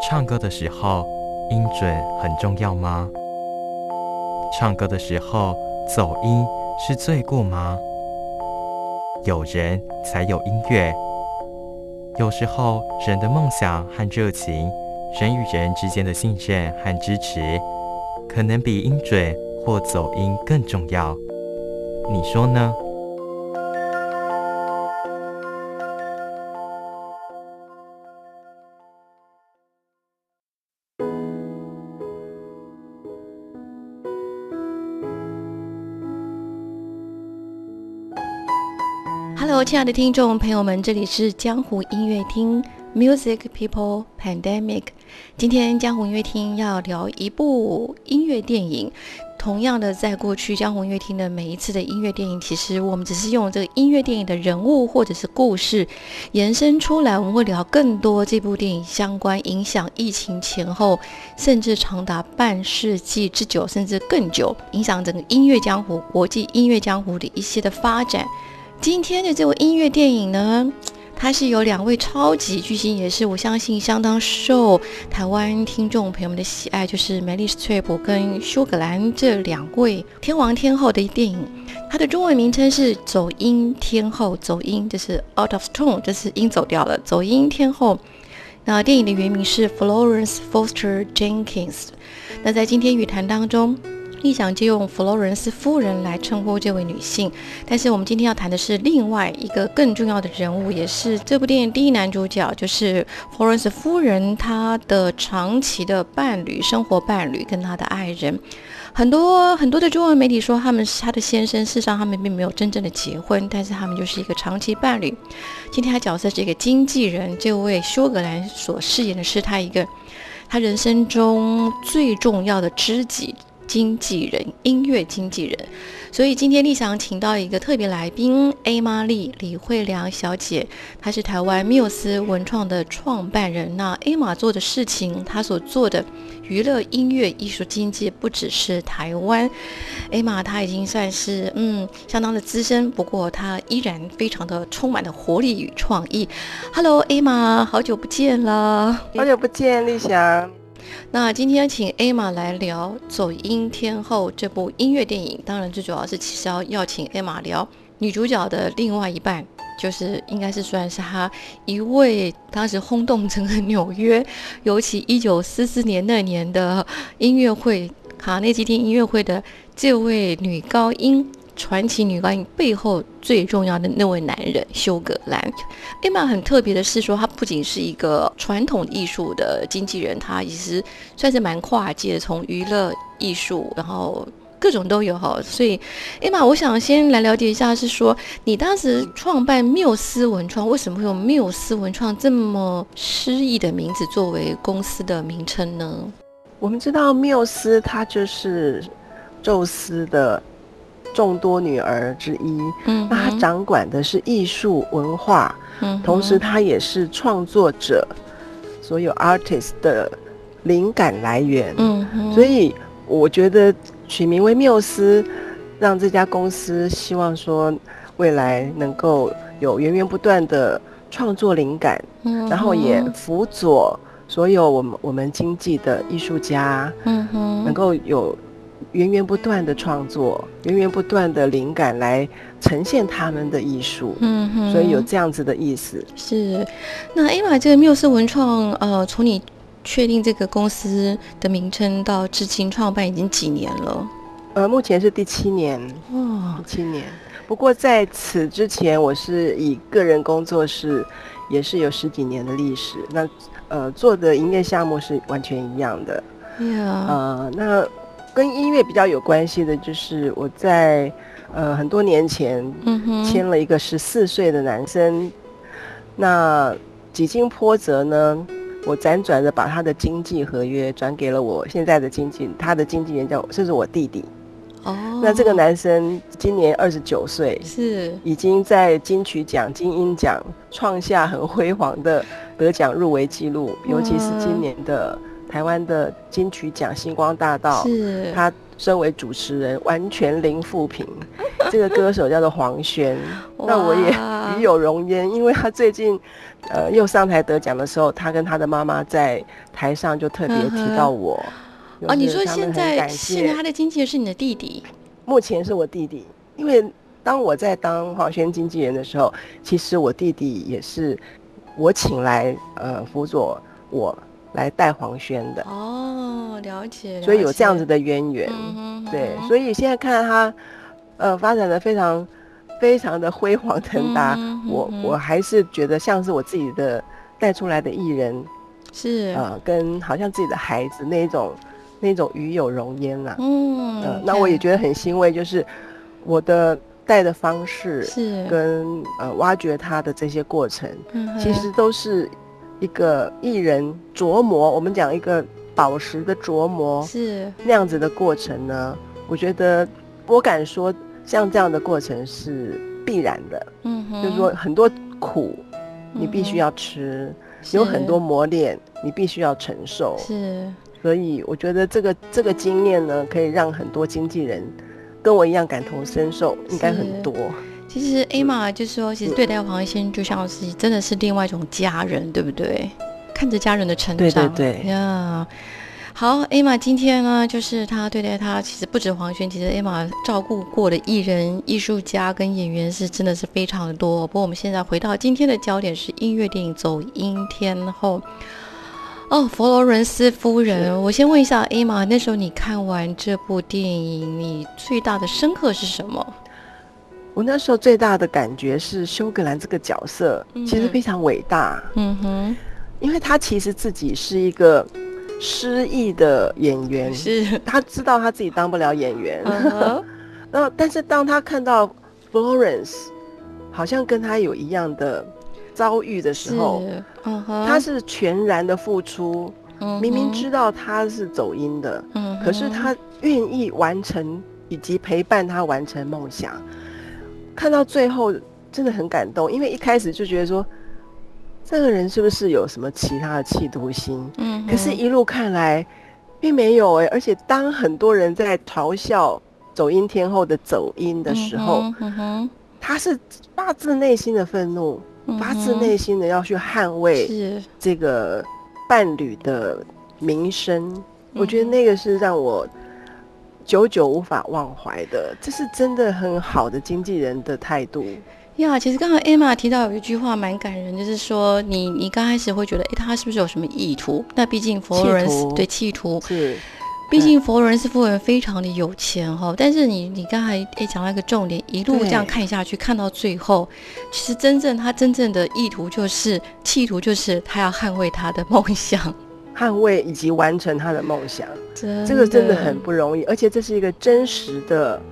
唱歌的时候，音准很重要吗？唱歌的时候，走音是罪过吗？有人才有音乐。有时候，人的梦想和热情，人与人之间的信任和支持，可能比音准或走音更重要。你说呢？亲爱的听众朋友们，这里是江湖音乐厅 Music People Pandemic。今天江湖音乐厅要聊一部音乐电影。同样的，在过去江湖音乐厅的每一次的音乐电影，其实我们只是用这个音乐电影的人物或者是故事延伸出来，我们会聊更多这部电影相关影响疫情前后，甚至长达半世纪之久，甚至更久，影响整个音乐江湖、国际音乐江湖的一些的发展。今天的这部音乐电影呢，它是有两位超级巨星，也是我相信相当受台湾听众朋友们的喜爱，就是梅丽史翠普跟苏格兰这两位天王天后的电影。它的中文名称是《走音天后》，走音就是 out of tone，就是音走掉了。走音天后，那电影的原名是 Florence Foster Jenkins。那在今天语谈当中。立想就用弗洛伦斯夫人来称呼这位女性，但是我们今天要谈的是另外一个更重要的人物，也是这部电影第一男主角，就是弗洛伦斯夫人她的长期的伴侣、生活伴侣跟她的爱人。很多很多的中文媒体说他们是她的先生，事实上他们并没有真正的结婚，但是他们就是一个长期伴侣。今天他角色是一个经纪人，这位休格兰所饰演的是他一个他人生中最重要的知己。经纪人，音乐经纪人，所以今天立想请到一个特别来宾，A 玛丽李慧良小姐，她是台湾缪斯文创的创办人。那 A 玛做的事情，她所做的娱乐音乐艺术经济，不只是台湾。A 玛她已经算是嗯相当的资深，不过她依然非常的充满了活力与创意。Hello，A 玛，好久不见了，好久不见，立翔。那今天请艾玛来聊《走音天后》这部音乐电影，当然最主要是其实要要请艾玛聊女主角的另外一半，就是应该是算是她一位当时轰动整个纽约，尤其一九四四年那年的音乐会卡内基厅音乐会的这位女高音。传奇女高音背后最重要的那位男人休格兰，艾玛很特别的是说，他不仅是一个传统艺术的经纪人，他其实算是蛮跨界，从娱乐艺术，然后各种都有哈。所以，艾玛，我想先来了解一下，是说你当时创办缪斯文创，为什么会用缪斯文创这么诗意的名字作为公司的名称呢？我们知道缪斯，他就是宙斯的。众多女儿之一，嗯，那她掌管的是艺术文化，嗯，同时她也是创作者，所有 artist 的灵感来源，嗯，所以我觉得取名为缪斯，让这家公司希望说未来能够有源源不断的创作灵感，嗯，然后也辅佐所有我们我们经济的艺术家，嗯哼，能够有。源源不断的创作，源源不断的灵感来呈现他们的艺术，嗯哼，所以有这样子的意思。是，那艾玛这个缪斯文创，呃，从你确定这个公司的名称到至今创办已经几年了？呃，目前是第七年，哇，七年。不过在此之前，我是以个人工作室，也是有十几年的历史。那呃，做的营业项目是完全一样的。呀，呃，那。跟音乐比较有关系的，就是我在呃很多年前签了一个十四岁的男生那几经波折呢，我辗转的把他的经纪合约转给了我现在的经纪，他的经纪人叫，甚至我弟弟。哦，那这个男生今年二十九岁，是。已经在金曲奖、金鹰奖创下很辉煌的得奖入围记录，尤其是今年的台湾的金曲奖星光大道，是他身为主持人完全零负评。这个歌手叫做黄轩，那我也与有荣焉，因为他最近呃又上台得奖的时候，他跟他的妈妈在台上就特别提到我。啊，你说现在现在他的经纪人是你的弟弟？目前是我弟弟，因为当我在当黄轩经纪人的时候，其实我弟弟也是我请来呃辅佐我来带黄轩的。哦，了解。所以有这样子的渊源，对。所以现在看到他呃发展的非常非常的辉煌腾达，我我还是觉得像是我自己的带出来的艺人，是呃跟好像自己的孩子那种。那种与有容焉啦，嗯，那我也觉得很欣慰，就是我的带的方式是跟呃挖掘他的这些过程，嗯其实都是一个艺人琢磨，我们讲一个宝石的琢磨是那样子的过程呢。我觉得我敢说，像这样的过程是必然的，嗯，就是说很多苦你必须要吃，有很多磨练你必须要承受，是。所以我觉得这个这个经验呢，可以让很多经纪人跟我一样感同身受，应该很多。其实 A 玛就是说，其实对待黄先就像是真的是另外一种家人，对不对？看着家人的成长，对对对呀。好，A 玛今天呢，就是他对待他，其实不止黄轩，其实 A 玛照顾过的艺人、艺术家跟演员是真的是非常的多。不过我们现在回到今天的焦点是音乐电影《走音天后》。哦，佛罗伦斯夫人，我先问一下 A 玛，那时候你看完这部电影，你最大的深刻是什么？我那时候最大的感觉是休格兰这个角色其实非常伟大。嗯哼，因为他其实自己是一个失意的演员，是他知道他自己当不了演员。然后，但是当他看到 Florence 好像跟他有一样的。遭遇的时候，他是全然的付出，明明知道他是走音的，可是他愿意完成以及陪伴他完成梦想。看到最后真的很感动，因为一开始就觉得说，这个人是不是有什么其他的企图心？嗯，可是一路看来并没有哎，而且当很多人在嘲笑走音天后的走音的时候，嗯哼他是发自内心的愤怒。发自内心的要去捍卫这个伴侣的名声，我觉得那个是让我久久无法忘怀的。这是真的很好的经纪人的态度呀。其实刚刚 Emma 提到有一句话蛮感人，就是说你你刚开始会觉得，哎，他是不是有什么意图？那毕竟佛罗伦斯对企图是。毕竟佛罗伦斯夫人非常的有钱哈，但是你你刚才也讲到一个重点，一路这样看下去，看到最后，其实真正他真正的意图就是企图就是他要捍卫他的梦想，捍卫以及完成他的梦想，这个真的很不容易，而且这是一个真实的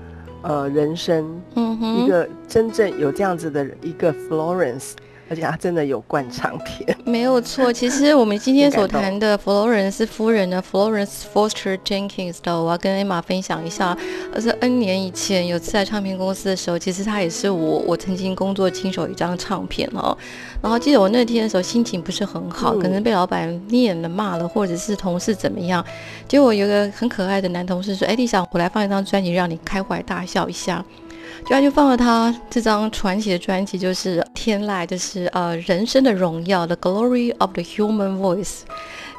呃人生，嗯一个真正有这样子的一个 Florence。而且他真的有灌唱片，没有错。其实我们今天所谈的 Florence 夫人呢，Florence Foster Jenkins 的，我要跟 Emma 分享一下。而是 N 年以前有次在唱片公司的时候，其实他也是我我曾经工作经手一张唱片哦。然后记得我那天的时候心情不是很好，可能被老板念了骂了，或者是同事怎么样。结果有个很可爱的男同事说：“哎，丽想我来放一张专辑，让你开怀大笑一下。”就他就放了他这张传奇的专辑，就是《天籁》，就是呃人生的荣耀，《The Glory of the Human Voice》，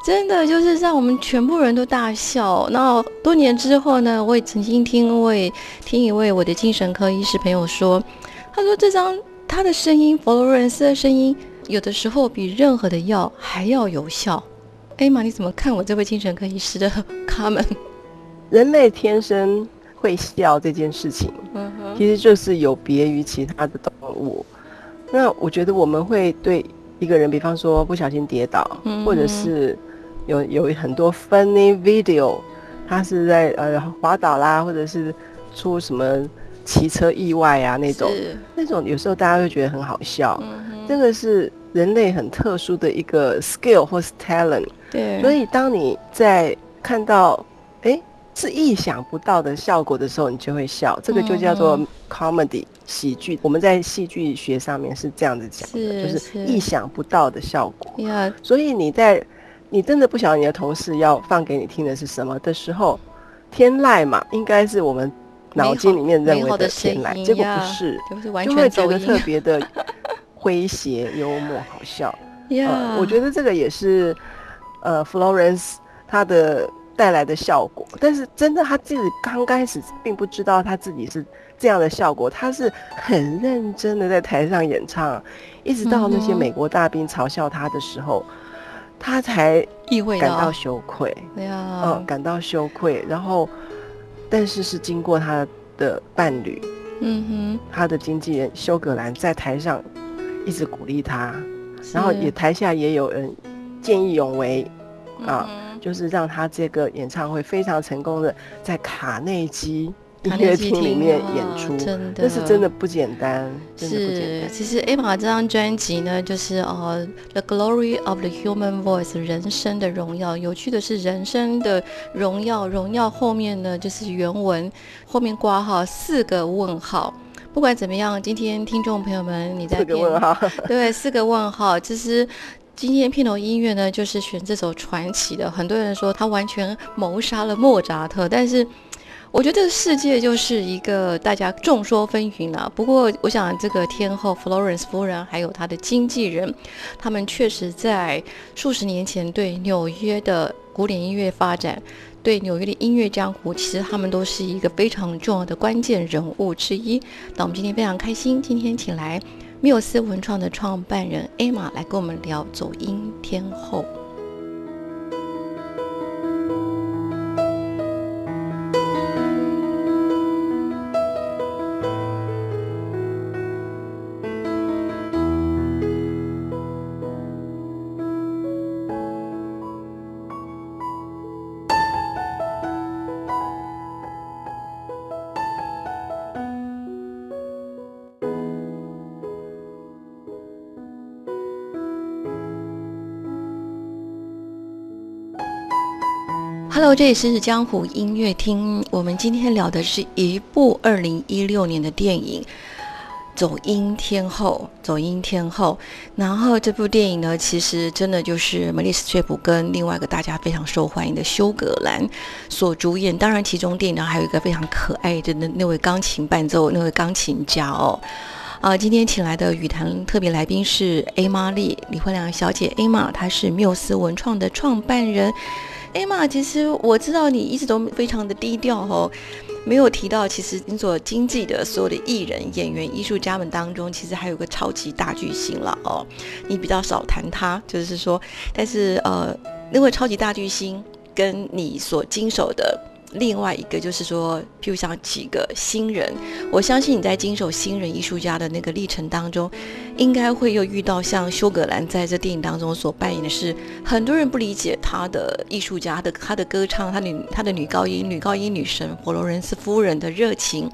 真的就是让我们全部人都大笑。那多年之后呢，我也曾经听位听一位我的精神科医师朋友说，他说这张他的声音，佛罗伦斯的声音，有的时候比任何的药还要有效。哎妈，你怎么看我这位精神科医师的 卡门人类天生。会笑这件事情，其实就是有别于其他的动物。那我觉得我们会对一个人，比方说不小心跌倒，或者是有有很多 funny video，他是在呃滑倒啦，或者是出什么骑车意外啊那种，那种有时候大家会觉得很好笑。这个是。人类很特殊的一个 skill 或是 talent。对。所以当你在看到哎是意想不到的效果的时候，你就会笑。这个就叫做 comedy 喜剧。我们在戏剧学上面是这样子讲的，就是意想不到的效果。所以你在你真的不晓得你的同事要放给你听的是什么的时候，天籁嘛，应该是我们脑筋里面认为的天籁，结果不是，就会觉得特别的 诙谐、幽默、好笑。呀，我觉得这个也是呃，Florence 他的带来的效果。但是真的他自己刚开始并不知道他自己是这样的效果，他是很认真的在台上演唱，一直到那些美国大兵嘲笑他的时候。他才意会感到羞愧，对呀，嗯，感到羞愧，然后，但是是经过他的伴侣，嗯哼，他的经纪人休格兰在台上一直鼓励他，然后也台下也有人见义勇为，啊，就是让他这个演唱会非常成功的在卡内基。音乐厅里面演出，真的，那是真的不简单。是，其实 Emma 这张专辑呢，就是呃，The Glory of the Human Voice，人生的荣耀。有趣的是，人生的荣耀，荣耀后面呢，就是原文后面挂号四个问号。不管怎么样，今天听众朋友们，你在四个问号，对，四个问号。其实今天片头音乐呢，就是选这首传奇的。很多人说他完全谋杀了莫扎特，但是。我觉得这个世界就是一个大家众说纷纭了。不过，我想这个天后 Florence 夫人还有她的经纪人，他们确实在数十年前对纽约的古典音乐发展，对纽约的音乐江湖，其实他们都是一个非常重要的关键人物之一。那我们今天非常开心，今天请来缪斯文创的创办人艾玛来跟我们聊走音天后。这里是江湖音乐厅。我们今天聊的是一部二零一六年的电影《走音天后》。走音天后，然后这部电影呢，其实真的就是梅丽斯翠普跟另外一个大家非常受欢迎的休格兰所主演。当然，其中电影呢还有一个非常可爱的那那位钢琴伴奏那位钢琴家哦。啊，今天请来的语坛特别来宾是 A 玛丽李慧良小姐 A 玛，她是缪斯文创的创办人。艾玛，其实我知道你一直都非常的低调哦，没有提到其实你所经纪的所有的艺人、演员、艺术家们当中，其实还有个超级大巨星了哦。你比较少谈他，就是说，但是呃，那位超级大巨星跟你所经手的。另外一个就是说，譬如像几个新人，我相信你在经手新人艺术家的那个历程当中，应该会又遇到像休格兰在这电影当中所扮演的是很多人不理解他的艺术家的他的歌唱，他女他的女高音女高音女神佛罗伦斯夫人的热情，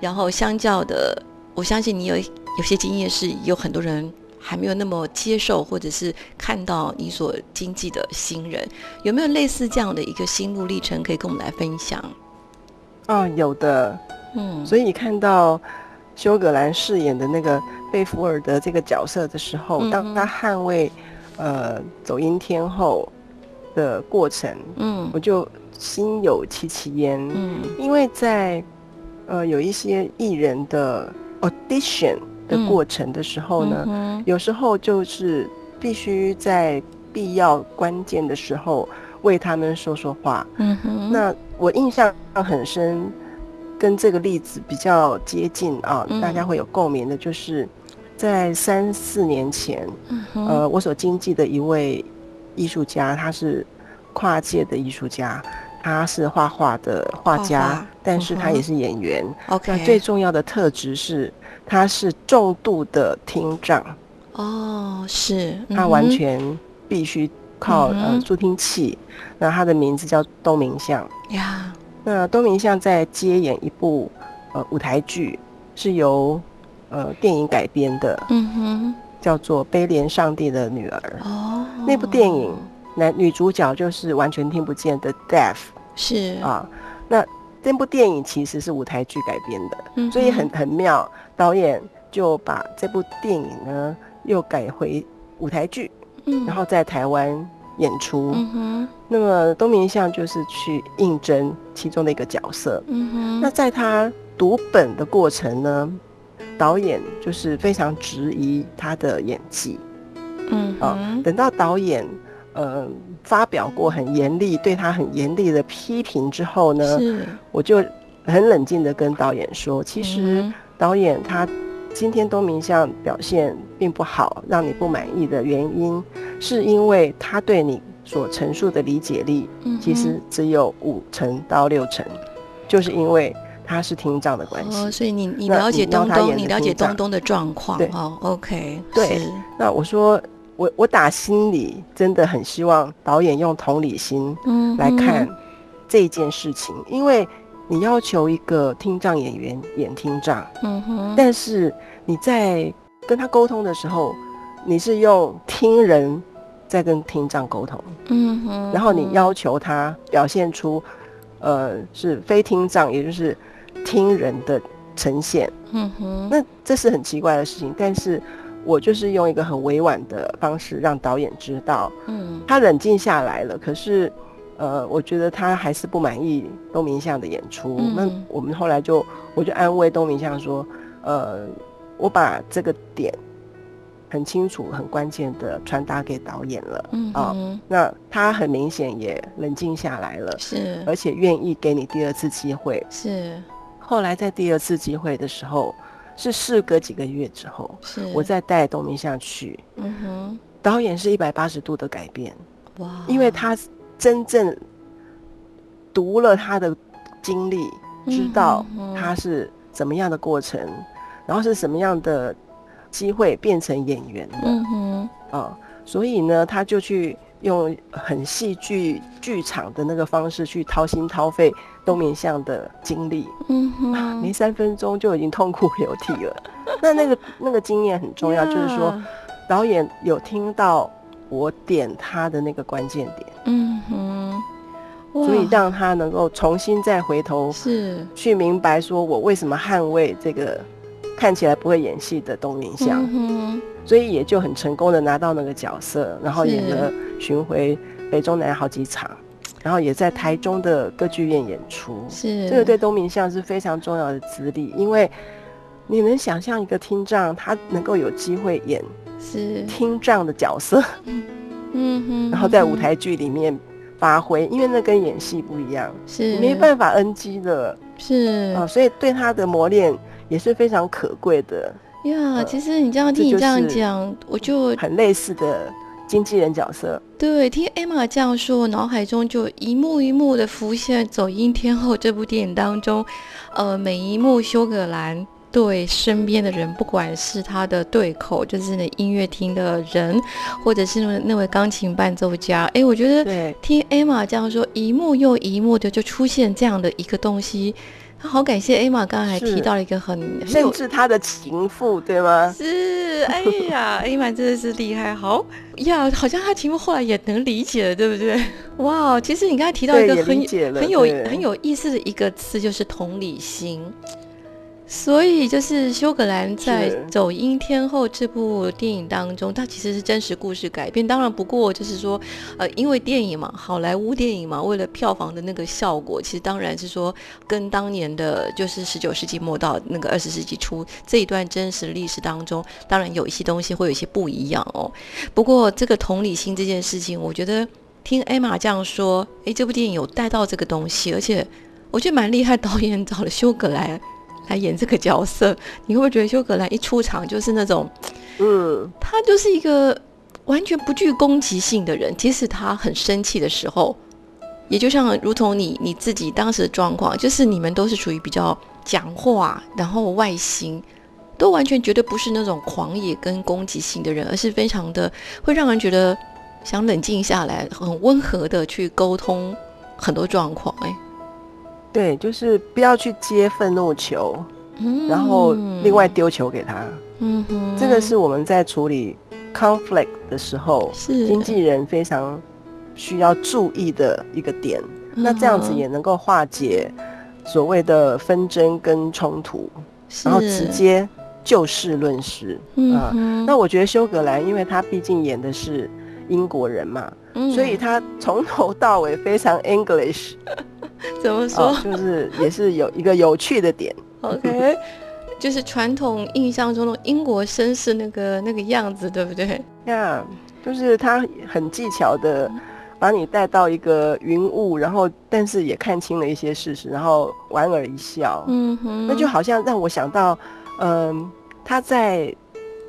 然后相较的，我相信你有有些经验是有很多人。还没有那么接受，或者是看到你所经济的新人，有没有类似这样的一个心路历程可以跟我们来分享？啊，有的，嗯，所以你看到休格兰饰演的那个贝福尔德这个角色的时候，当他捍卫呃走音天后的过程，嗯，我就心有戚戚焉，嗯，因为在呃有一些艺人的 audition。的过程的时候呢，有时候就是必须在必要关键的时候为他们说说话。嗯哼，那我印象很深，跟这个例子比较接近啊，大家会有共鸣的，就是在三四年前，呃，我所经纪的一位艺术家，他是跨界的艺术家，他是画画的画家，但是他也是演员。OK，那最重要的特质是。他是重度的听障哦，是他完全必须靠呃助听器。那他的名字叫东明相呀。那东明相在接演一部呃舞台剧，是由呃电影改编的。嗯哼。叫做《悲怜上帝的女儿》。哦，那部电影男女主角就是完全听不见的 deaf。是啊，那这部电影其实是舞台剧改编的，所以很很妙。导演就把这部电影呢又改回舞台剧，嗯，然后在台湾演出。嗯哼，那么东明相就是去应征其中的一个角色。嗯哼，那在他读本的过程呢，导演就是非常质疑他的演技。嗯，啊，等到导演。呃，发表过很严厉对他很严厉的批评之后呢，我就很冷静的跟导演说，其实导演他今天东明相表现并不好，让你不满意的原因，是因为他对你所陈述的理解力，其实只有五成到六成，就是因为他是听障的关系。所以你你了解东东，你了解东东的状况，哦 o k 对，那我说。我我打心里真的很希望导演用同理心来看这件事情，因为你要求一个听障演员演听障，嗯哼，但是你在跟他沟通的时候，你是用听人在跟听障沟通，嗯哼，然后你要求他表现出呃是非听障，也就是听人的呈现，嗯哼，那这是很奇怪的事情，但是。我就是用一个很委婉的方式让导演知道，嗯，他冷静下来了。可是，呃，我觉得他还是不满意东明相的演出。那我们后来就，我就安慰东明相说，呃，我把这个点很清楚、很关键的传达给导演了，嗯啊，那他很明显也冷静下来了，是，而且愿意给你第二次机会，是。后来在第二次机会的时候。是事隔几个月之后，我再带董明相去，嗯哼，导演是一百八十度的改变，哇！因为他真正读了他的经历，知道他是怎么样的过程，然后是什么样的机会变成演员的，嗯哼，啊，所以呢，他就去。用很戏剧剧场的那个方式去掏心掏肺东明相的经历，嗯哼，没三分钟就已经痛哭流涕了。那那个那个经验很重要，就是说导演有听到我点他的那个关键点，嗯哼，所以让他能够重新再回头是。去明白，说我为什么捍卫这个看起来不会演戏的东明相。所以也就很成功的拿到那个角色，然后演了巡回北中南好几场，然后也在台中的歌剧院演出。是。这个对东明相是非常重要的资历，因为你能想象一个听障他能够有机会演是。听障的角色，嗯哼，然后在舞台剧里面发挥，因为那跟演戏不一样，是。没办法 NG 的，是。啊，所以对他的磨练也是非常可贵的。呀，其实你这样听你这样讲，我就很类似的经纪人角色。对，听 Emma 这样说，脑海中就一幕一幕的浮现《走音天后》这部电影当中，呃，每一幕修格兰对身边的人，不管是他的对口，就是那音乐厅的人，或者是那那位钢琴伴奏家，哎，我觉得听 Emma 这样说，一幕又一幕的就出现这样的一个东西。好感谢艾玛，刚刚还提到了一个很，甚至他的情妇，对吗？是，哎呀 艾玛真的是厉害，好呀，好像他情妇后来也能理解了，对不对？哇，其实你刚才提到一个很很有很有意思的一个词，就是同理心。所以就是休格兰在《走音天后》这部电影当中，它其实是真实故事改编。当然，不过就是说，呃，因为电影嘛，好莱坞电影嘛，为了票房的那个效果，其实当然是说跟当年的就是十九世纪末到那个二十世纪初这一段真实历史当中，当然有一些东西会有一些不一样哦。不过这个同理心这件事情，我觉得听艾玛这样说，诶，这部电影有带到这个东西，而且我觉得蛮厉害，导演找了休格兰。来演这个角色，你会不会觉得修格兰一出场就是那种，嗯，他就是一个完全不具攻击性的人，即使他很生气的时候，也就像如同你你自己当时的状况，就是你们都是属于比较讲话，然后外形都完全绝对不是那种狂野跟攻击性的人，而是非常的会让人觉得想冷静下来，很温和的去沟通很多状况，哎。对，就是不要去接愤怒球，然后另外丢球给他。嗯哼，这个是我们在处理 conflict 的时候，是经纪人非常需要注意的一个点。那这样子也能够化解所谓的纷争跟冲突，然后直接就事论事啊。那我觉得休格兰，因为他毕竟演的是英国人嘛，所以他从头到尾非常 English。怎么说？就是也是有一个有趣的点。OK，就是传统印象中的英国绅士那个那个样子，对不对？呀，就是他很技巧的把你带到一个云雾，然后但是也看清了一些事实，然后莞尔一笑。嗯哼，那就好像让我想到，嗯，他在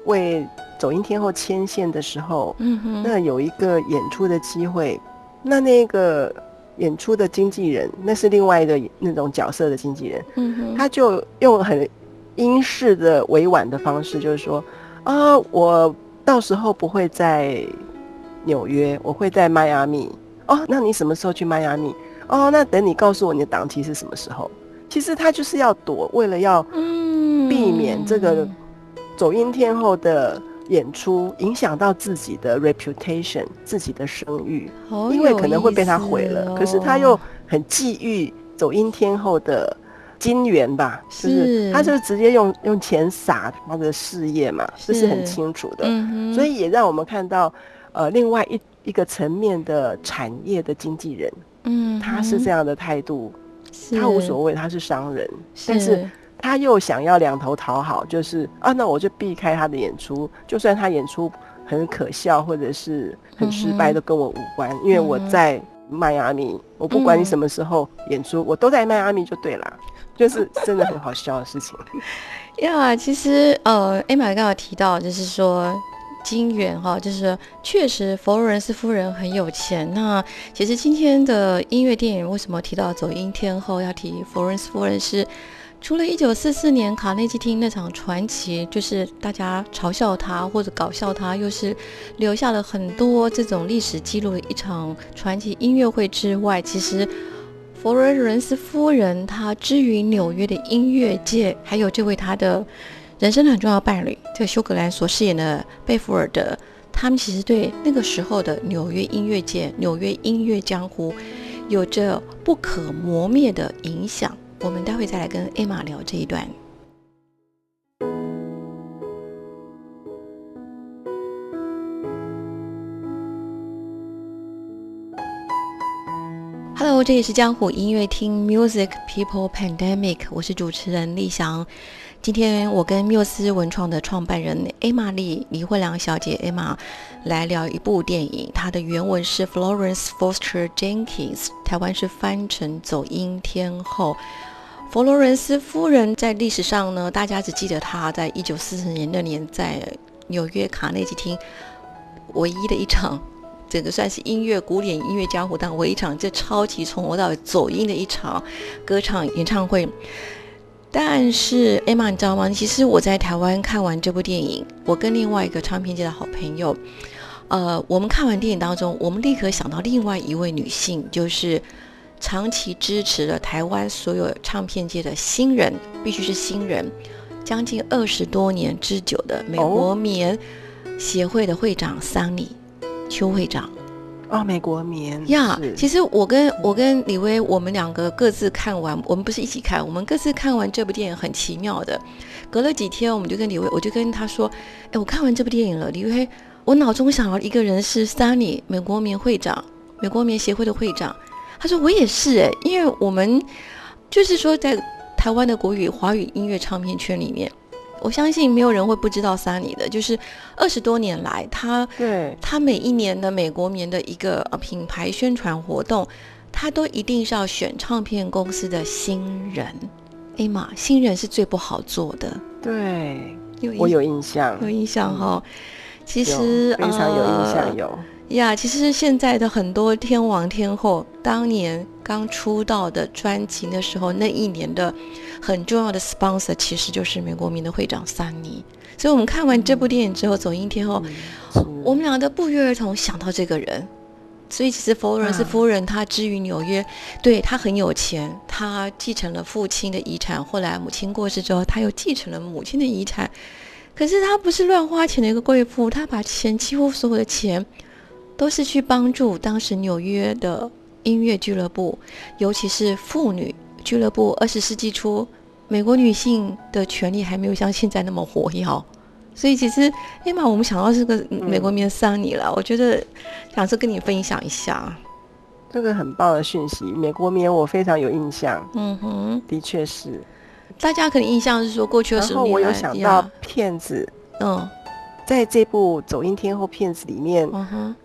为走音天后牵线的时候，嗯哼，那有一个演出的机会，那那个。演出的经纪人，那是另外一个那种角色的经纪人，嗯他就用很英式的委婉的方式，就是说啊，我到时候不会在纽约，我会在迈阿密。哦，那你什么时候去迈阿密？哦，那等你告诉我你的档期是什么时候。其实他就是要躲，为了要避免这个走音天后的。演出影响到自己的 reputation，自己的声誉，因为可能会被他毁了。可是他又很觊觎走音天后的金元吧，就是他就是直接用用钱撒他的事业嘛，这是很清楚的。所以也让我们看到，呃，另外一一个层面的产业的经纪人，嗯，他是这样的态度，他无所谓，他是商人，但是。他又想要两头讨好，就是啊，那我就避开他的演出，就算他演出很可笑或者是很失败，都跟我无关，因为我在迈阿密，我不管你什么时候演出，我都在迈阿密就对了，就是真的很好笑的事情。呀，其实呃，艾玛刚刚提到，就是说金元哈，就是确实佛罗伦斯夫人很有钱。那其实今天的音乐电影为什么提到走音天后要提佛罗伦斯夫人是？除了一九四四年卡内基厅那场传奇，就是大家嘲笑他或者搞笑他，又是留下了很多这种历史记录的一场传奇音乐会之外，其实佛罗伦斯夫人她之于纽约的音乐界，还有这位她的人生的很重要伴侣，这个休格兰所饰演的贝弗尔德，他们其实对那个时候的纽约音乐界、纽约音乐江湖有着不可磨灭的影响。我们待会再来跟艾玛聊这一段。Hello，这里是江湖音乐厅 Music People Pandemic，我是主持人立翔。今天我跟缪斯文创的创办人艾玛丽李慧良小姐艾玛来聊一部电影，它的原文是 Florence Foster Jenkins，台湾是翻成走音天后。佛罗伦斯夫人在历史上呢，大家只记得她在一九四四年那年在纽约卡内基厅唯一的一场，整个算是音乐古典音乐江湖当唯一一场，这超级从头到尾走音的一场歌唱演唱会。但是艾玛，你知道吗？其实我在台湾看完这部电影，我跟另外一个唱片界的好朋友，呃，我们看完电影当中，我们立刻想到另外一位女性，就是。长期支持了台湾所有唱片界的新人，必须是新人，将近二十多年之久的美国棉协会的会长桑尼邱会长。哦，美国棉呀，其实我跟我跟李威，我们两个各自看完，我们不是一起看，我们各自看完这部电影，很奇妙的。隔了几天，我们就跟李威，我就跟他说：“哎，我看完这部电影了。”李威，我脑中想到一个人是 Sunny，，美国棉会长，美国棉协会的会长。他说：“我也是哎，因为我们就是说，在台湾的国语华语音乐唱片圈里面，我相信没有人会不知道 Sunny 的。就是二十多年来，他对他每一年的美国棉的一个品牌宣传活动，他都一定是要选唱片公司的新人。哎妈，新人是最不好做的。对，我有印象，有印象哈。其实非常有印象，有。”呀，其实现在的很多天王天后，当年刚出道的专辑的时候，那一年的很重要的 sponsor 其实就是美国名的会长桑尼。所以，我们看完这部电影之后，走音天后，我们两个都不约而同想到这个人。所以，其实佛罗伦斯夫人她之于纽约，对她很有钱，她继承了父亲的遗产。后来母亲过世之后，她又继承了母亲的遗产。可是她不是乱花钱的一个贵妇，她把钱几乎所有的钱都是去帮助当时纽约的音乐俱乐部，尤其是妇女俱乐部。二十世纪初，美国女性的权利还没有像现在那么活跃，所以其实艾玛，我们想到是个美国名桑尼了。我觉得想说跟你分享一下，这个很棒的讯息。美国棉我非常有印象，嗯哼，的确是。大家可能印象是说过去的时候，我有想到骗子，嗯，在这部《走音天后》片子里面，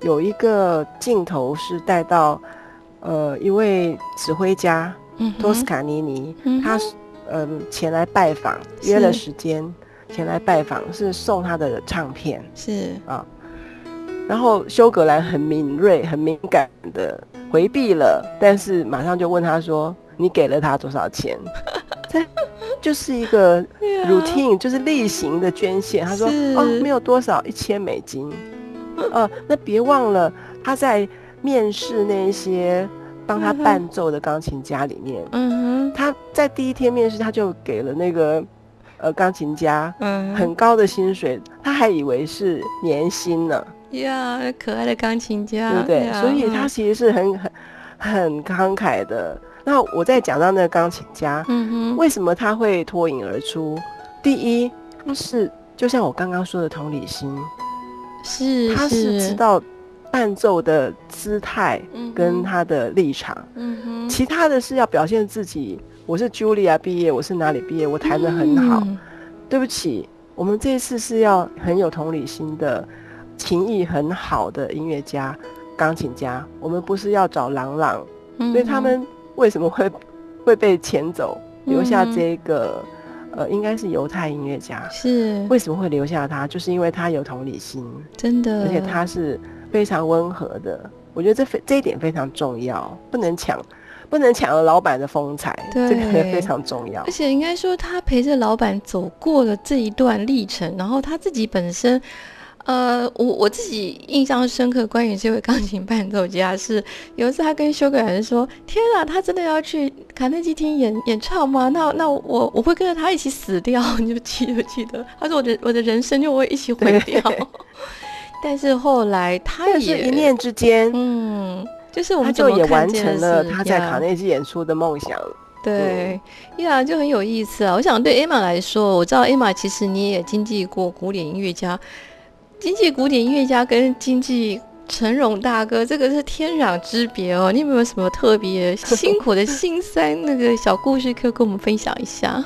有一个镜头是带到呃一位指挥家托斯卡尼尼，他嗯前来拜访，约了时间前来拜访，是送他的唱片，是。啊，然后修格兰很敏锐、很敏感的回避了，但是马上就问他说：“你给了他多少钱？” 就是一个 routine，就是例行的捐献。他说：“哦，没有多少，一千美金。呃，那别忘了他在面试那些帮他伴奏的钢琴家里面，嗯哼，他在第一天面试他就给了那个呃钢琴家很高的薪水，他还以为是年薪呢。呀，可爱的钢琴家，对不对？所以他其实是很很很慷慨的。”那我再讲到那个钢琴家，嗯哼，为什么他会脱颖而出？第一，他是就像我刚刚说的同理心，是，他是知道伴奏的姿态跟他的立场，嗯哼，其他的是要表现自己。我是 Julia 毕业，我是哪里毕业？我弹的很好。对不起，我们这一次是要很有同理心的，情谊很好的音乐家、钢琴家。我们不是要找朗朗，所以他们。为什么会会被遣走，留下这个呃，应该是犹太音乐家是为什么会留下他？就是因为他有同理心，真的，而且他是非常温和的。我觉得这非这一点非常重要，不能抢，不能抢了老板的风采，这个非常重要。而且应该说，他陪着老板走过了这一段历程，然后他自己本身。呃，我我自己印象深刻，关于这位钢琴伴奏家是有一次他跟修改人说：“天啊，他真的要去卡内基厅演演唱吗？那那我我会跟着他一起死掉，你 就记不记得？他说我的我的人生就会一起毁掉。但是后来他也一念之间，嗯，就是我们就也完成了他在卡内基演出的梦想。对，呀，就很有意思啊。我想对艾玛来说，我知道艾玛其实你也经历过古典音乐家。经济古典音乐家跟经济陈荣大哥，这个是天壤之别哦。你有没有什么特别辛苦的心酸那个小故事，可以跟我们分享一下？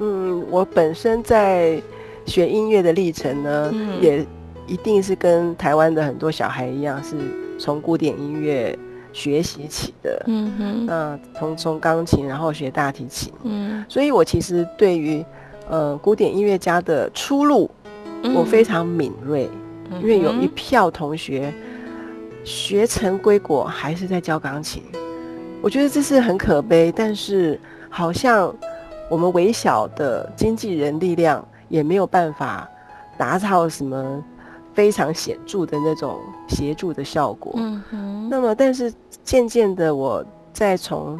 嗯，我本身在学音乐的历程呢，也一定是跟台湾的很多小孩一样，是从古典音乐学习起的。嗯哼，那从从钢琴，然后学大提琴。嗯，所以我其实对于呃古典音乐家的出路。我非常敏锐，因为有一票同学学成归国，还是在教钢琴。我觉得这是很可悲，但是好像我们微小的经纪人力量也没有办法达到什么非常显著的那种协助的效果。嗯哼。那么，但是渐渐的，我再从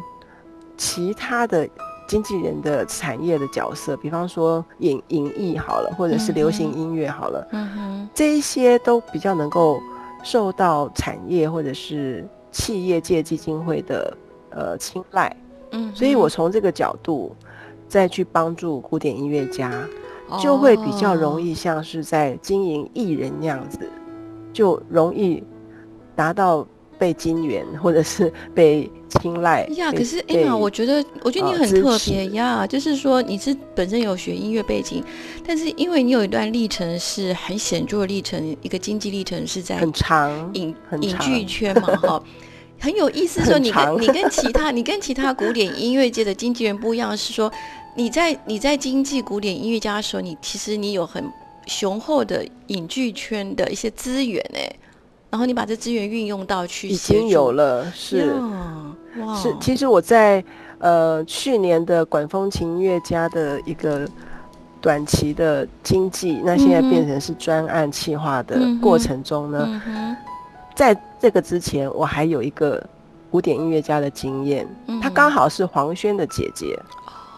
其他的。经纪人的产业的角色，比方说影影艺好了，或者是流行音乐好了，嗯哼，这一些都比较能够受到产业或者是企业界基金会的呃青睐，嗯，所以我从这个角度再去帮助古典音乐家，就会比较容易像是在经营艺人那样子，就容易达到。被金援，或者是被青睐呀。可是哎呀，我觉得，我觉得你很特别呀。就是说，你是本身有学音乐背景，但是因为你有一段历程是很显著的历程，一个经济历程是在很长影影剧圈嘛，哈，很有意思。说你跟你跟其他你跟其他古典音乐界的经纪人不一样，是说你在你在经济古典音乐家的时候，你其实你有很雄厚的影剧圈的一些资源，哎。然后你把这资源运用到去，已经有了，是，是。其实我在呃去年的管风琴音乐家的一个短期的经济，那现在变成是专案企划的过程中呢，在这个之前，我还有一个古典音乐家的经验，她刚好是黄轩的姐姐。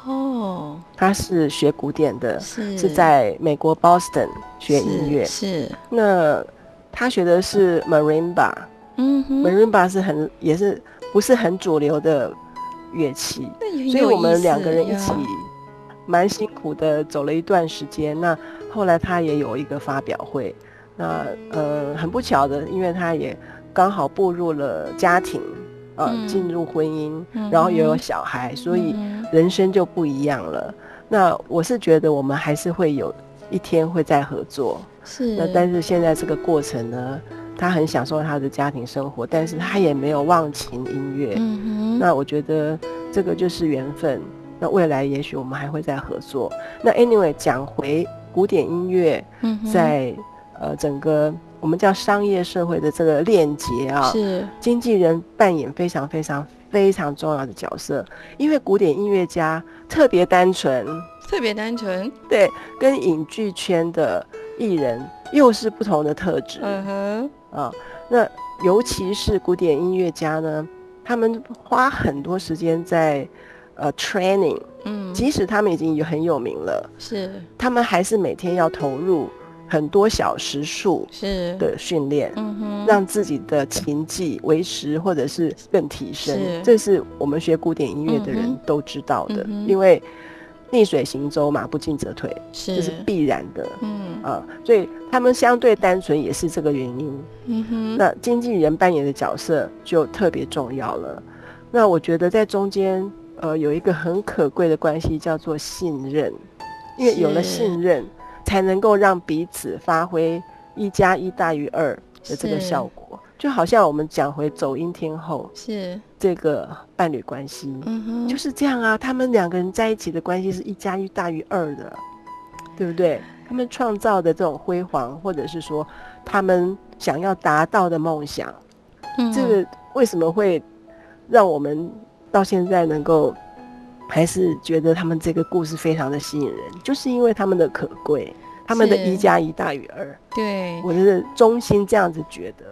哦，他是学古典的，是是在美国 Boston 学音乐。是，那他学的是 marimba，嗯，marimba 是很也是不是很主流的乐器，所以我们两个人一起蛮辛苦的走了一段时间。那后来他也有一个发表会，那呃很不巧的，因为他也刚好步入了家庭。呃，进入婚姻，然后也有小孩，所以人生就不一样了。那我是觉得我们还是会有一天会再合作。是。那但是现在这个过程呢，他很享受他的家庭生活，但是他也没有忘情音乐。嗯哼。那我觉得这个就是缘分。那未来也许我们还会再合作。那 anyway 讲回古典音乐，在呃整个。我们叫商业社会的这个链接啊，是经纪人扮演非常非常非常重要的角色，因为古典音乐家特别单纯，特别单纯，对，跟影剧圈的艺人又是不同的特质，嗯哼，啊，那尤其是古典音乐家呢，他们花很多时间在呃 training，嗯，即使他们已经有很有名了，是，他们还是每天要投入。很多小时数是的训练，让自己的琴技维持或者是更提升，这是我们学古典音乐的人都知道的。因为逆水行舟，嘛不进则退，这是必然的。嗯啊，所以他们相对单纯也是这个原因。嗯哼，那经纪人扮演的角色就特别重要了。那我觉得在中间，呃，有一个很可贵的关系叫做信任，因为有了信任。才能够让彼此发挥一加一大于二的这个效果，就好像我们讲回走音天后是这个伴侣关系，就是这样啊。他们两个人在一起的关系是一加一大于二的，对不对？他们创造的这种辉煌，或者是说他们想要达到的梦想，这个为什么会让我们到现在能够？还是觉得他们这个故事非常的吸引人，就是因为他们的可贵，他们的一加一大于二。对，我是衷心这样子觉得。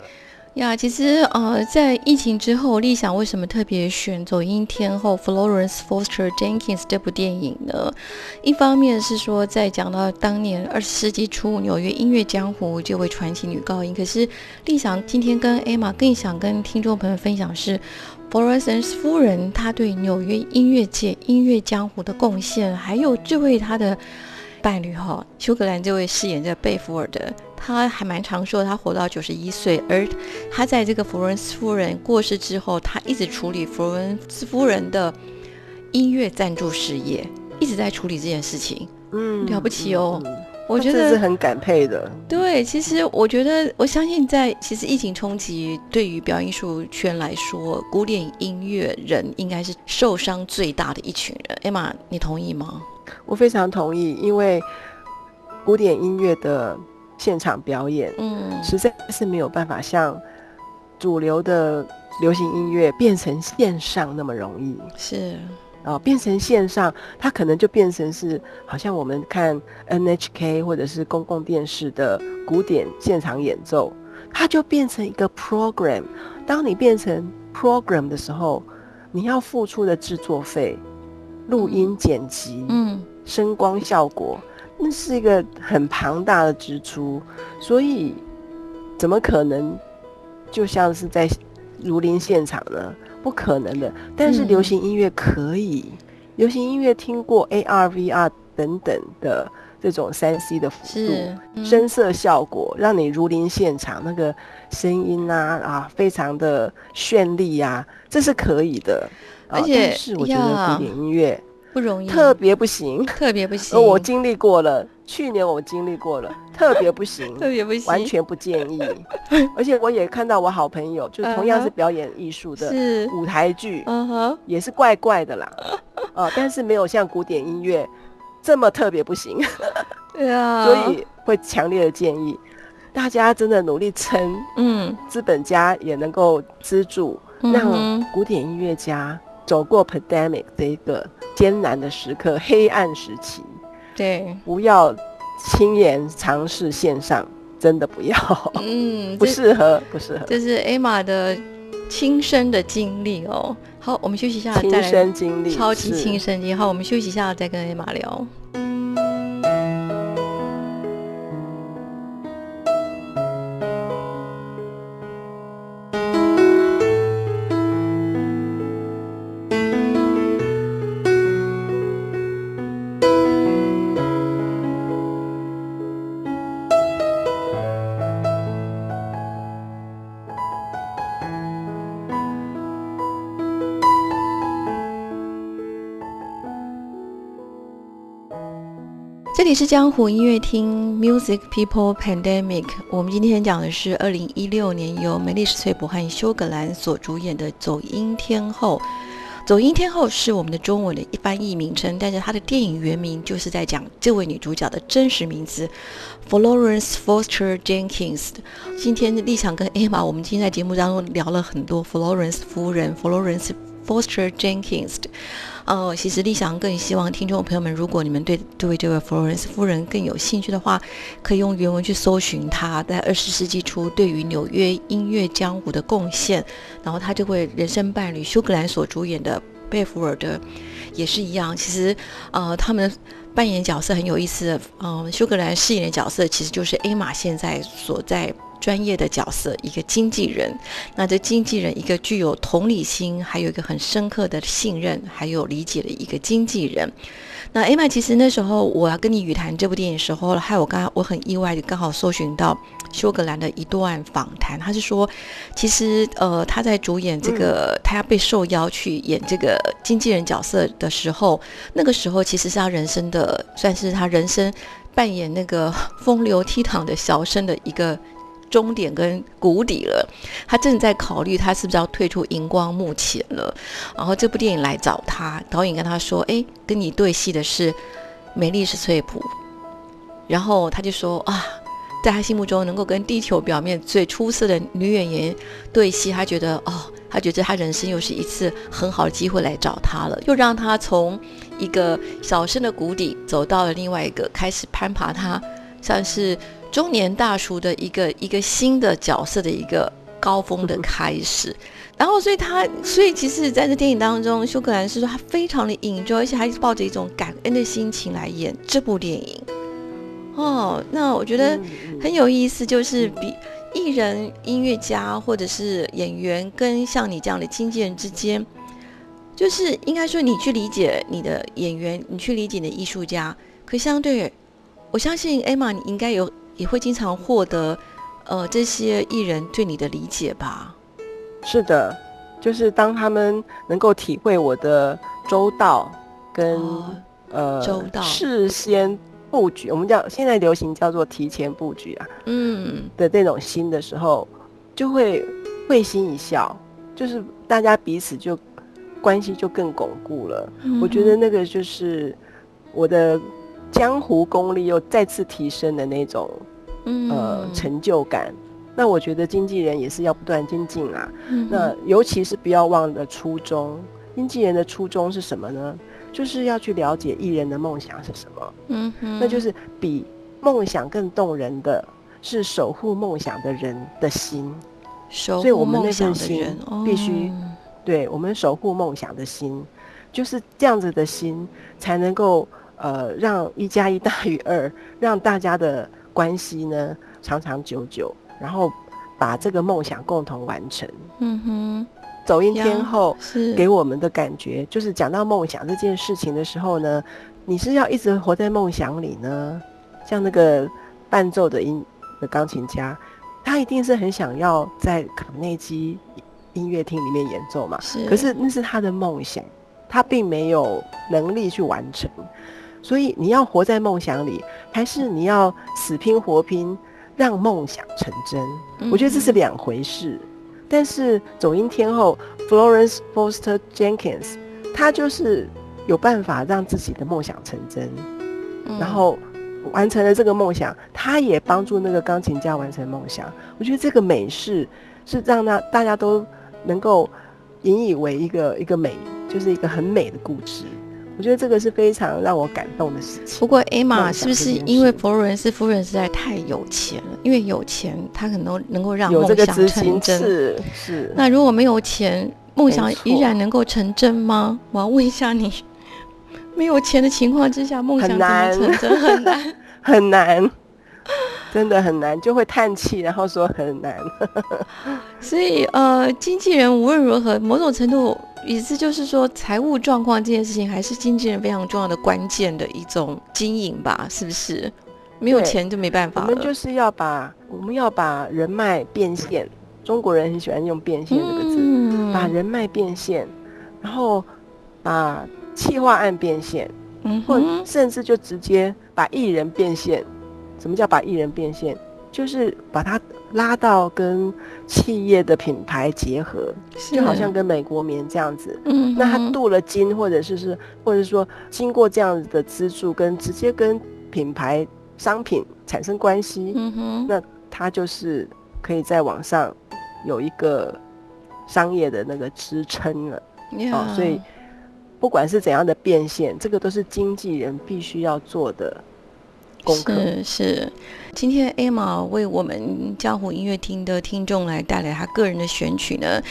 呀，其实呃，在疫情之后，立想为什么特别选走音天后 Florence Foster Jenkins 这部电影呢？一方面是说，在讲到当年二十世纪初纽约音乐江湖这位传奇女高音，可是立想今天跟 Emma 更想跟听众朋友分享是。弗罗森斯夫人，她对纽约音乐界、音乐江湖的贡献，还有这位她的伴侣哈，休格兰这位饰演着贝弗尔的，他还蛮长寿，他活到九十一岁。而他在这个弗伦斯夫人过世之后，他一直处理弗伦斯夫人的音乐赞助事业，一直在处理这件事情。嗯，了不起哦。我觉得是很感佩的。对，其实我觉得，我相信在其实疫情冲击对于表演艺术圈来说，古典音乐人应该是受伤最大的一群人。艾玛，你同意吗？我非常同意，因为古典音乐的现场表演，嗯，实在是没有办法像主流的流行音乐变成线上那么容易。是。哦，变成线上，它可能就变成是好像我们看 NHK 或者是公共电视的古典现场演奏，它就变成一个 program。当你变成 program 的时候，你要付出的制作费、录音剪辑、嗯，声光效果，那是一个很庞大的支出。所以，怎么可能就像是在如临现场呢？不可能的，但是流行音乐可以。流行音乐听过 AR、VR 等等的这种三 C 的辅助，声色效果，让你如临现场，那个声音啊啊，非常的绚丽呀，这是可以的。而且，是我觉得古典音乐。不容易，特别不行，特别不行。我经历过了，去年我经历过了，特别不行，特别不行，完全不建议。而且我也看到我好朋友，就同样是表演艺术的舞台剧，嗯哼，也是怪怪的啦，啊，但是没有像古典音乐这么特别不行。对啊，所以会强烈的建议大家真的努力撑，嗯，资本家也能够资助，让古典音乐家。走过 pandemic 这一个艰难的时刻、黑暗时期，对，不要轻言尝试线上，真的不要，嗯，不适合，不适合。这是 Emma 的亲身的经历哦。好，我们休息一下，亲身经历，超级亲身经历。好，我们休息一下，再跟艾玛聊。里是江湖音乐厅 Music People Pandemic。我们今天讲的是二零一六年由梅丽史翠普和休格兰所主演的《走音天后》。《走音天后》是我们的中文的一翻译名称，但是它的电影原名就是在讲这位女主角的真实名字 Florence Foster Jenkins。今天的立场跟 Emma，我们今天在节目当中聊了很多 Florence 夫人 Florence Foster Jenkins。呃，其实立翔更希望听众朋友们，如果你们对对这位弗洛伦斯夫人更有兴趣的话，可以用原文去搜寻她在二十世纪初对于纽约音乐江湖的贡献。然后她这位人生伴侣休格兰所主演的贝弗尔的也是一样。其实，呃，他们扮演角色很有意思。嗯，休格兰饰演的角色其实就是艾玛现在所在。专业的角色，一个经纪人。那这经纪人，一个具有同理心，还有一个很深刻的信任，还有理解的一个经纪人。那艾玛，其实那时候我要跟你语谈这部电影时候，害我刚我很意外的刚好搜寻到休格兰的一段访谈，他是说，其实呃他在主演这个，他要被受邀去演这个经纪人角色的时候，那个时候其实是他人生的，算是他人生扮演那个风流倜傥的小生的一个。终点跟谷底了，他正在考虑他是不是要退出荧光幕前了。然后这部电影来找他，导演跟他说：“哎，跟你对戏的是美丽史翠普。”然后他就说：“啊，在他心目中能够跟地球表面最出色的女演员对戏，他觉得哦，他觉得他人生又是一次很好的机会来找他了，又让他从一个小生的谷底走到了另外一个开始攀爬，他像是。”中年大叔的一个一个新的角色的一个高峰的开始，然后所以他所以其实在这电影当中，休格兰是说他非常的 enjoy，，而且还抱着一种感恩的心情来演这部电影。哦，那我觉得很有意思，就是比艺人、音乐家或者是演员跟像你这样的经纪人之间，就是应该说你去理解你的演员，你去理解你的艺术家，可相对，我相信艾玛你应该有。也会经常获得，呃，这些艺人对你的理解吧？是的，就是当他们能够体会我的周到跟呃周到事先布局，我们叫现在流行叫做提前布局啊，嗯的那种心的时候，就会会心一笑，就是大家彼此就关系就更巩固了。我觉得那个就是我的。江湖功力又再次提升的那种，嗯呃，成就感。那我觉得经纪人也是要不断精进啊。那尤其是不要忘了初衷，经纪人的初衷是什么呢？就是要去了解艺人的梦想是什么。嗯哼，那就是比梦想更动人的是守护梦想的人的心。所以我们那份心必须，对我们守护梦想的心，就是这样子的心才能够。呃，让一加一大于二，让大家的关系呢长长久久，然后把这个梦想共同完成。嗯哼，走音天后给我们的感觉，就是讲到梦想这件事情的时候呢，你是要一直活在梦想里呢？像那个伴奏的音的钢琴家，他一定是很想要在卡内基音乐厅里面演奏嘛？是。可是那是他的梦想，他并没有能力去完成。所以你要活在梦想里，还是你要死拼活拼，让梦想成真？我觉得这是两回事。但是走音天后 Florence Foster Jenkins，她就是有办法让自己的梦想成真，然后完成了这个梦想，她也帮助那个钢琴家完成梦想。我觉得这个美事是让大大家都能够引以为一个一个美，就是一个很美的故事。我觉得这个是非常让我感动的事情。不过，艾玛是不是因为佛罗伦斯夫人实在太有钱了？因为有钱，她可能能够让梦想成真。是是。那如果没有钱，梦想依然能够成真吗？我要问一下你，没有钱的情况之下，梦想怎么成真？很难，很难，真的很难，就会叹气，然后说很难。所以，呃，经纪人无论如何，某种程度意思就是说，财务状况这件事情还是经纪人非常重要的关键的一种经营吧？是不是？没有钱就没办法。我们就是要把我们要把人脉变现。中国人很喜欢用“变现”这个字，把人脉变现，然后把企划案变现，或甚至就直接把艺人变现。什么叫把艺人变现？就是把它拉到跟企业的品牌结合，就好像跟美国棉这样子。嗯，那他镀了金，或者是是，或者说经过这样子的资助，跟直接跟品牌商品产生关系。嗯哼，那他就是可以在网上。有一个商业的那个支撑了，哦，所以不管是怎样的变现，这个都是经纪人必须要做的是是，今天 Emma 为我们江湖音乐厅的听众来带来他个人的选曲呢，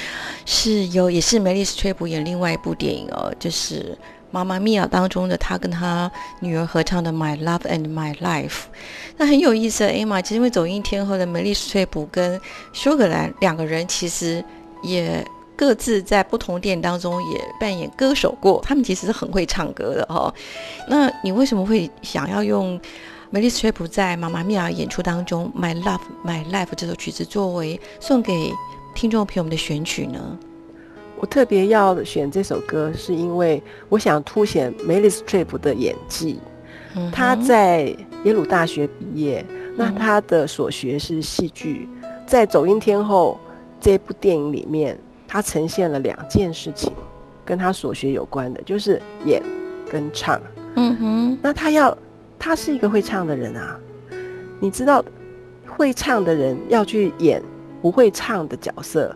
是有也是梅丽史翠普演另外一部电影哦，就是《妈妈咪呀》当中的他跟他女儿合唱的《My Love and My Life》。那很有意思，Emma 其实因为走音天后的梅丽史翠普跟休格兰两个人，其实也各自在不同电影当中也扮演歌手过。他们其实是很会唱歌的哈。那你为什么会想要用梅丽史翠普在《妈妈咪呀》演出当中《My Love My Life》这首曲子作为送给听众朋友们的选曲呢？我特别要选这首歌，是因为我想凸显梅丽史翠普的演技。他在耶鲁大学毕业，那他的所学是戏剧。在《走音天后》这部电影里面，他呈现了两件事情，跟他所学有关的，就是演跟唱。嗯哼，那他要，他是一个会唱的人啊。你知道，会唱的人要去演不会唱的角色，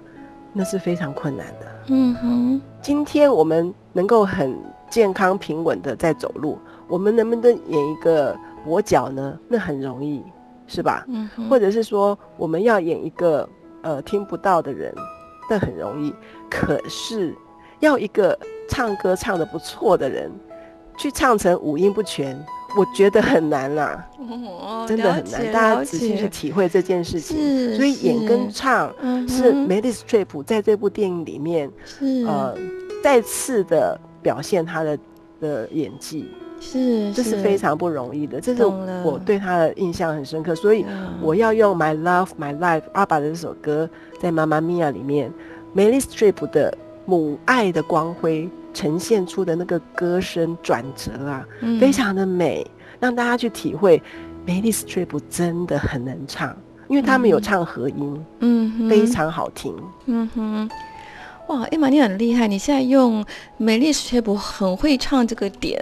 那是非常困难的。嗯哼，今天我们能够很健康平稳的在走路。我们能不能演一个跛脚呢？那很容易，是吧？嗯。或者是说，我们要演一个呃听不到的人，那很容易。可是，要一个唱歌唱的不错的人，去唱成五音不全，我觉得很难啦。哦，真的很难。大家仔细去体会这件事情。所以演跟唱是 m e d s t r i p 在这部电影里面，呃，再次的表现他的的演技。是，这是非常不容易的，这是我对他的印象很深刻，所以我要用《My Love My Life》阿爸的这首歌，在《妈妈咪呀》里面，，Melly Strip 的母爱的光辉呈现出的那个歌声转折啊，非常的美，让大家去体会梅丽史翠普真的很能唱，因为他们有唱和音，嗯，非常好听，嗯哼。哇，艾玛，你很厉害！你现在用美丽史翠普很会唱这个点，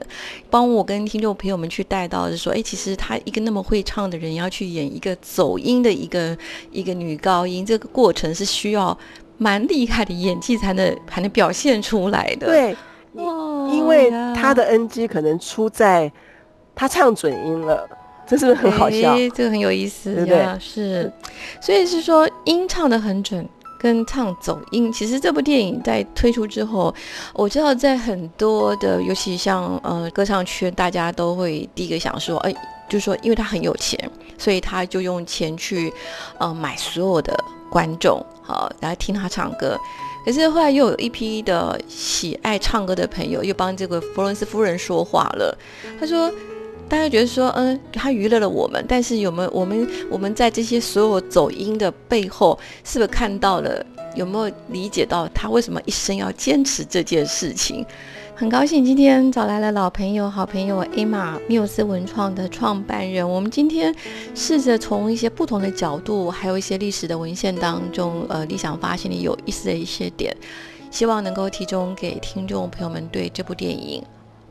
帮我跟听众朋友们去带到，是说，哎，其实他一个那么会唱的人，要去演一个走音的一个一个女高音，这个过程是需要蛮厉害的演技才能才能表现出来的。对，哇，因为他的 NG 可能出在他唱准音了，这是不是很好笑？这个很有意思，对不对？是，所以是说音唱的很准。跟唱走音，其实这部电影在推出之后，我知道在很多的，尤其像呃歌唱圈，大家都会第一个想说，哎，就是说，因为他很有钱，所以他就用钱去呃买所有的观众，好来听他唱歌。可是后来又有一批的喜爱唱歌的朋友，又帮这个弗伦斯夫人说话了，他说。大家觉得说，嗯，他娱乐了我们，但是有没有我们我们在这些所有走音的背后，是不是看到了？有没有理解到他为什么一生要坚持这件事情？很高兴今天找来了老朋友、好朋友艾玛缪斯文创的创办人。我们今天试着从一些不同的角度，还有一些历史的文献当中，呃，理想发现的有意思的一些点，希望能够提供给听众朋友们对这部电影。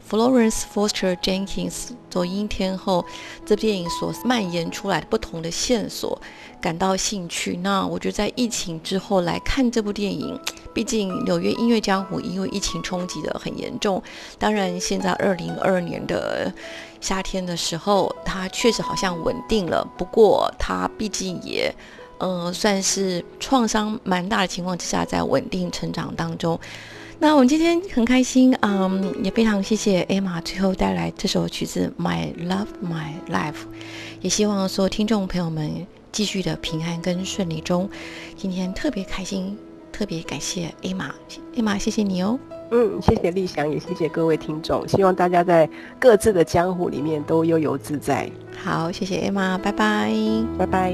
Florence Foster Jenkins 走阴天后这部电影所蔓延出来的不同的线索感到兴趣。那我觉得在疫情之后来看这部电影，毕竟纽约音乐江湖因为疫情冲击的很严重。当然，现在二零二二年的夏天的时候，它确实好像稳定了。不过，它毕竟也。呃，算是创伤蛮大的情况之下，在稳定成长当中。那我们今天很开心，嗯，也非常谢谢 Emma 最后带来这首曲子《My Love My Life》，也希望所有听众朋友们继续的平安跟顺利中。今天特别开心，特别感谢 Emma，Emma，谢谢你哦。嗯，谢谢立祥，也谢谢各位听众，希望大家在各自的江湖里面都悠游自在。好，谢谢 Emma，拜拜，拜拜。